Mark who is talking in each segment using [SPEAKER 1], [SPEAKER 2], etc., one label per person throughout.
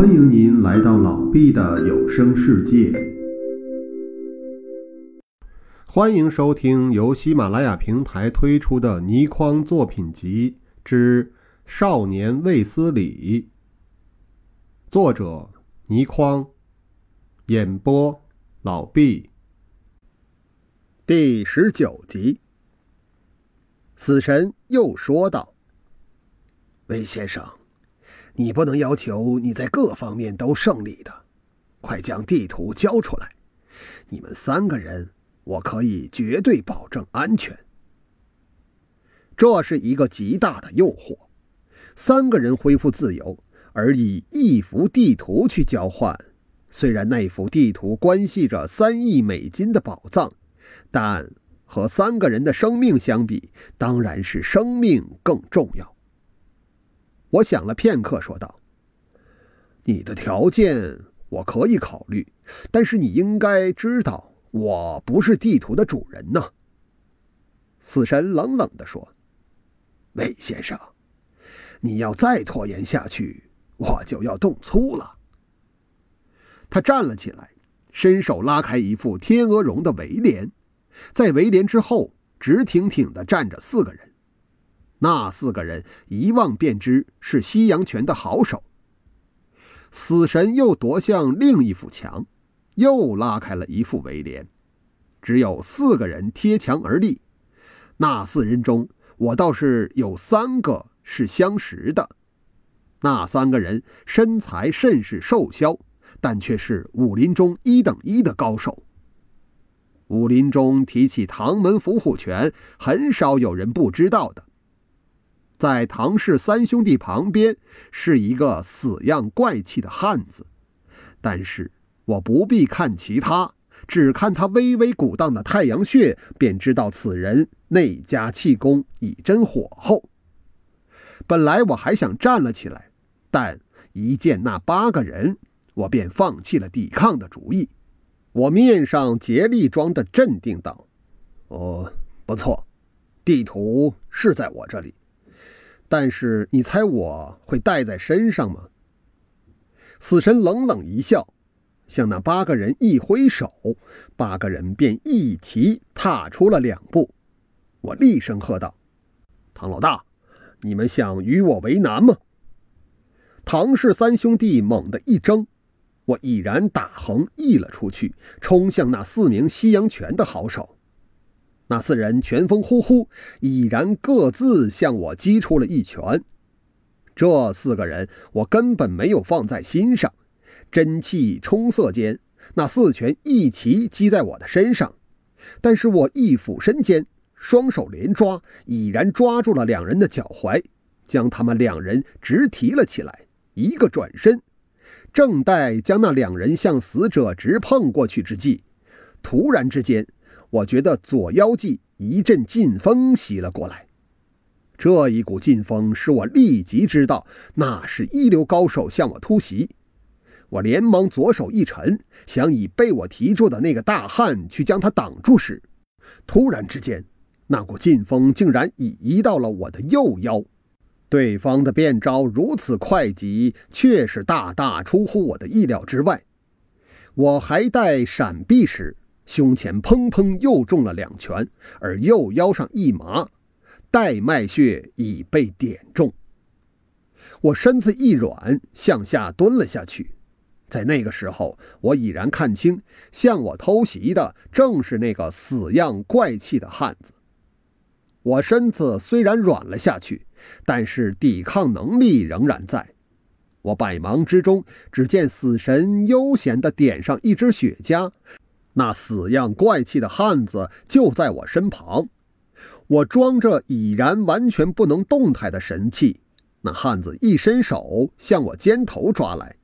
[SPEAKER 1] 欢迎您来到老毕的有声世界。欢迎收听由喜马拉雅平台推出的倪匡作品集之《少年卫斯理》，作者倪匡，演播老毕。第十九集，死神又说道：“
[SPEAKER 2] 魏先生。”你不能要求你在各方面都胜利的，快将地图交出来！你们三个人，我可以绝对保证安全。
[SPEAKER 3] 这是一个极大的诱惑，三个人恢复自由，而以一幅地图去交换。虽然那幅地图关系着三亿美金的宝藏，但和三个人的生命相比，当然是生命更重要。
[SPEAKER 1] 我想了片刻，说道：“你的条件我可以考虑，但是你应该知道，我不是地图的主人呢。”
[SPEAKER 3] 死神冷冷地说：“
[SPEAKER 2] 魏先生，你要再拖延下去，我就要动粗了。”
[SPEAKER 1] 他站了起来，伸手拉开一副天鹅绒的围帘，在围帘之后，直挺挺地站着四个人。那四个人一望便知是西洋拳的好手。死神又夺向另一幅墙，又拉开了一副围帘，只有四个人贴墙而立。那四人中，我倒是有三个是相识的。那三个人身材甚是瘦削，但却是武林中一等一的高手。武林中提起唐门伏虎拳，很少有人不知道的。在唐氏三兄弟旁边是一个死样怪气的汉子，但是我不必看其他，只看他微微鼓荡的太阳穴，便知道此人内家气功已真火候。本来我还想站了起来，但一见那八个人，我便放弃了抵抗的主意。我面上竭力装着镇定，道：“哦，不错，地图是在我这里。”但是你猜我会带在身上吗？死神冷冷一笑，向那八个人一挥手，八个人便一齐踏出了两步。我厉声喝道：“唐老大，你们想与我为难吗？”唐氏三兄弟猛地一怔，我已然打横溢了出去，冲向那四名西洋拳的好手。那四人拳风呼呼，已然各自向我击出了一拳。这四个人我根本没有放在心上，真气冲色间，那四拳一齐击在我的身上。但是我一俯身间，双手连抓，已然抓住了两人的脚踝，将他们两人直提了起来。一个转身，正待将那两人向死者直碰过去之际，突然之间。我觉得左腰际一阵劲风袭了过来，这一股劲风使我立即知道那是一流高手向我突袭。我连忙左手一沉，想以被我提住的那个大汉去将他挡住时，突然之间，那股劲风竟然已移到了我的右腰。对方的变招如此快捷，却是大大出乎我的意料之外。我还待闪避时。胸前砰砰又中了两拳，而右腰上一麻，带脉穴已被点中。我身子一软，向下蹲了下去。在那个时候，我已然看清，向我偷袭的正是那个死样怪气的汉子。我身子虽然软了下去，但是抵抗能力仍然在。我百忙之中，只见死神悠闲地点上一支雪茄。那死样怪气的汉子就在我身旁，我装着已然完全不能动弹的神气。那汉子一伸手向我肩头抓来，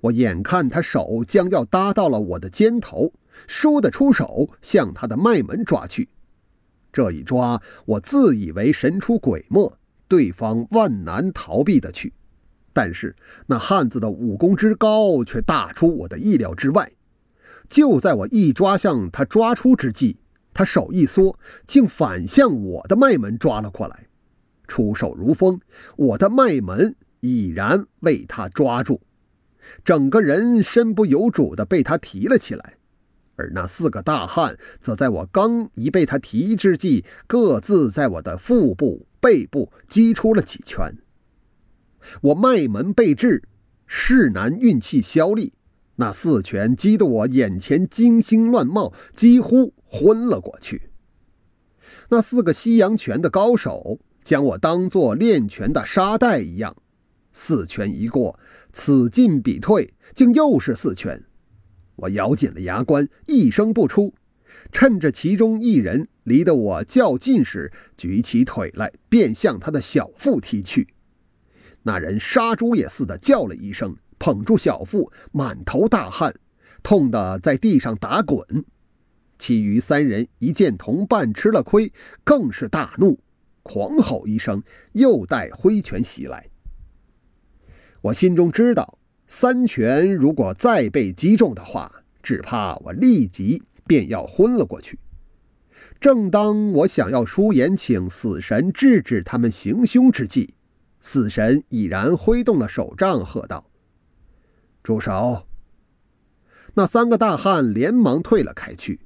[SPEAKER 1] 我眼看他手将要搭到了我的肩头，倏地出手向他的脉门抓去。这一抓，我自以为神出鬼没，对方万难逃避的去。但是那汉子的武功之高，却大出我的意料之外。就在我一抓向他抓出之际，他手一缩，竟反向我的脉门抓了过来。出手如风，我的脉门已然为他抓住。整个人身不由主地被他提了起来，而那四个大汉则在我刚一被他提之际，各自在我的腹部、背部击出了几拳。我脉门被制，势难运气消力，那四拳击得我眼前金星乱冒，几乎昏了过去。那四个西洋拳的高手将我当作练拳的沙袋一样，四拳一过，此进彼退，竟又是四拳。我咬紧了牙关，一声不出，趁着其中一人离得我较近时，举起腿来，便向他的小腹踢去。那人杀猪也似的叫了一声，捧住小腹，满头大汗，痛得在地上打滚。其余三人一见同伴吃了亏，更是大怒，狂吼一声，又带挥拳袭来。我心中知道，三拳如果再被击中的话，只怕我立即便要昏了过去。正当我想要出言请死神制止他们行凶之际，死神已然挥动了手杖，喝道：“
[SPEAKER 2] 住手！”
[SPEAKER 1] 那三个大汉连忙退了开去。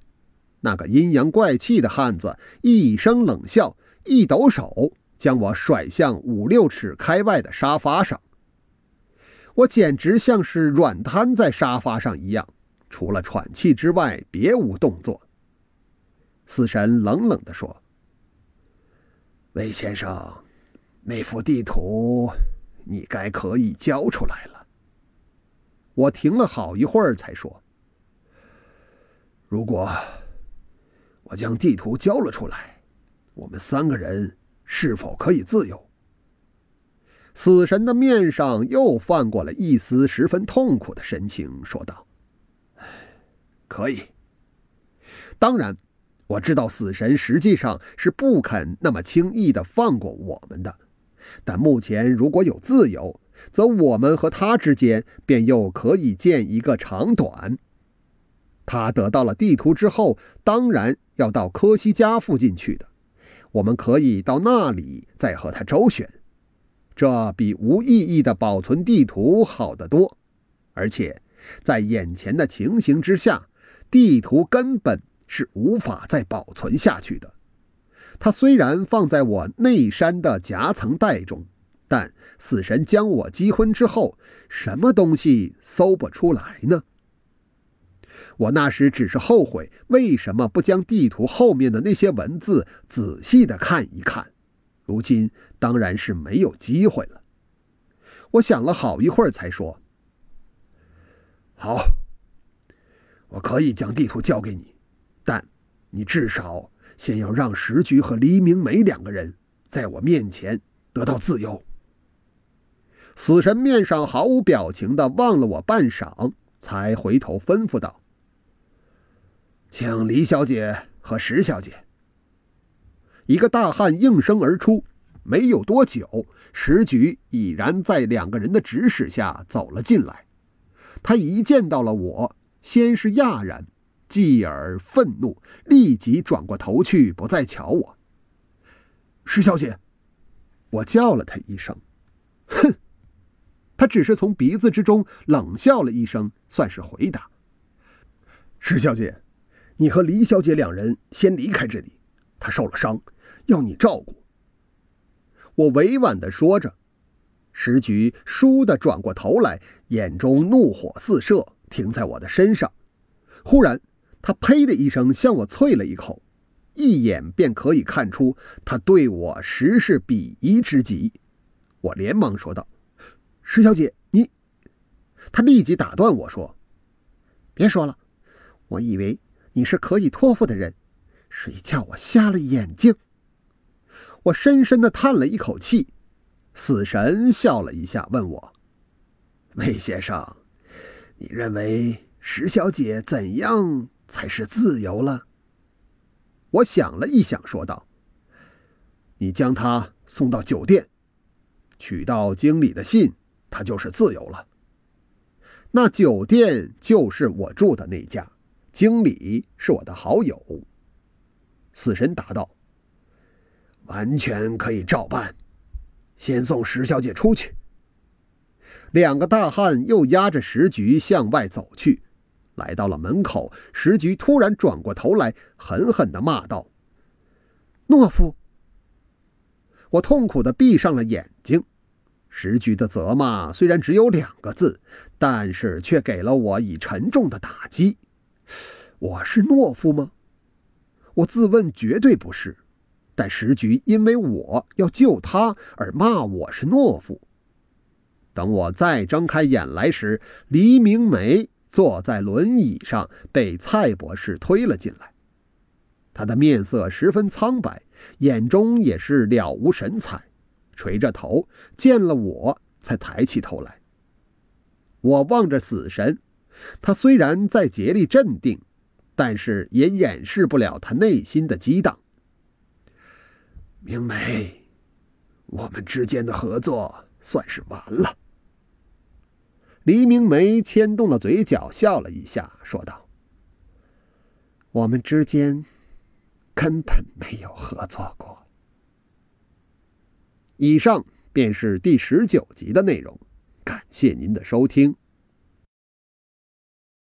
[SPEAKER 1] 那个阴阳怪气的汉子一声冷笑，一抖手，将我甩向五六尺开外的沙发上。我简直像是软瘫在沙发上一样，除了喘气之外，别无动作。死神冷冷地说：“
[SPEAKER 2] 魏先生。”那幅地图，你该可以交出来了。
[SPEAKER 1] 我停了好一会儿，才说：“
[SPEAKER 2] 如果我将地图交了出来，我们三个人是否可以自由？”
[SPEAKER 1] 死神的面上又泛过了一丝十分痛苦的神情，说道：“
[SPEAKER 2] 可以。
[SPEAKER 1] 当然，我知道死神实际上是不肯那么轻易的放过我们的。”但目前如果有自由，则我们和他之间便又可以见一个长短。他得到了地图之后，当然要到科西嘉附近去的。我们可以到那里再和他周旋，这比无意义的保存地图好得多。而且，在眼前的情形之下，地图根本是无法再保存下去的。它虽然放在我内山的夹层袋中，但死神将我击昏之后，什么东西搜不出来呢？我那时只是后悔为什么不将地图后面的那些文字仔细的看一看，如今当然是没有机会了。我想了好一会儿，才说：“
[SPEAKER 2] 好，我可以将地图交给你，但你至少……”先要让石菊和黎明梅两个人在我面前得到自由。
[SPEAKER 1] 死神面上毫无表情的望了我半晌，才回头吩咐道：“
[SPEAKER 2] 请黎小姐和石小姐。”
[SPEAKER 1] 一个大汉应声而出。没有多久，石菊已然在两个人的指使下走了进来。他一见到了我，先是讶然。继而愤怒，立即转过头去，不再瞧我。
[SPEAKER 2] 石小姐，
[SPEAKER 1] 我叫了他一声，哼，他只是从鼻子之中冷笑了一声，算是回答。
[SPEAKER 2] 石小姐，你和李小姐两人先离开这里，她受了伤，要你照顾。
[SPEAKER 1] 我委婉的说着，石菊倏地转过头来，眼中怒火四射，停在我的身上，忽然。他呸的一声向我啐了一口，一眼便可以看出他对我实是鄙夷之极。我连忙说道：“石小姐，你……”他立即打断我说：“别说了，我以为你是可以托付的人，谁叫我瞎了眼睛？”我深深的叹了一口气。死神笑了一下，问我：“
[SPEAKER 2] 魏先生，你认为石小姐怎样？”才是自由了。
[SPEAKER 1] 我想了一想，说道：“你将他送到酒店，取到经理的信，他就是自由了。那酒店就是我住的那家，经理是我的好友。”死神答道：“
[SPEAKER 2] 完全可以照办。先送石小姐出去。”
[SPEAKER 1] 两个大汉又押着石局向外走去，来到了门口，石局突然转过头来，狠狠的骂道：“
[SPEAKER 3] 懦夫！”
[SPEAKER 1] 我痛苦的闭上了眼时。局的责骂虽然只有两个字，但是却给了我以沉重的打击。我是懦夫吗？我自问绝对不是。但石局因为我要救他而骂我是懦夫。等我再睁开眼来时，黎明梅坐在轮椅上，被蔡博士推了进来。他的面色十分苍白，眼中也是了无神采，垂着头，见了我才抬起头来。我望着死神，他虽然在竭力镇定，但是也掩饰不了他内心的激荡。
[SPEAKER 2] 明梅，我们之间的合作算是完了。
[SPEAKER 1] 黎明梅牵动了嘴角，笑了一下，说道：“
[SPEAKER 3] 我们之间根本没有合作过。”
[SPEAKER 1] 以上便是第十九集的内容，感谢您的收听。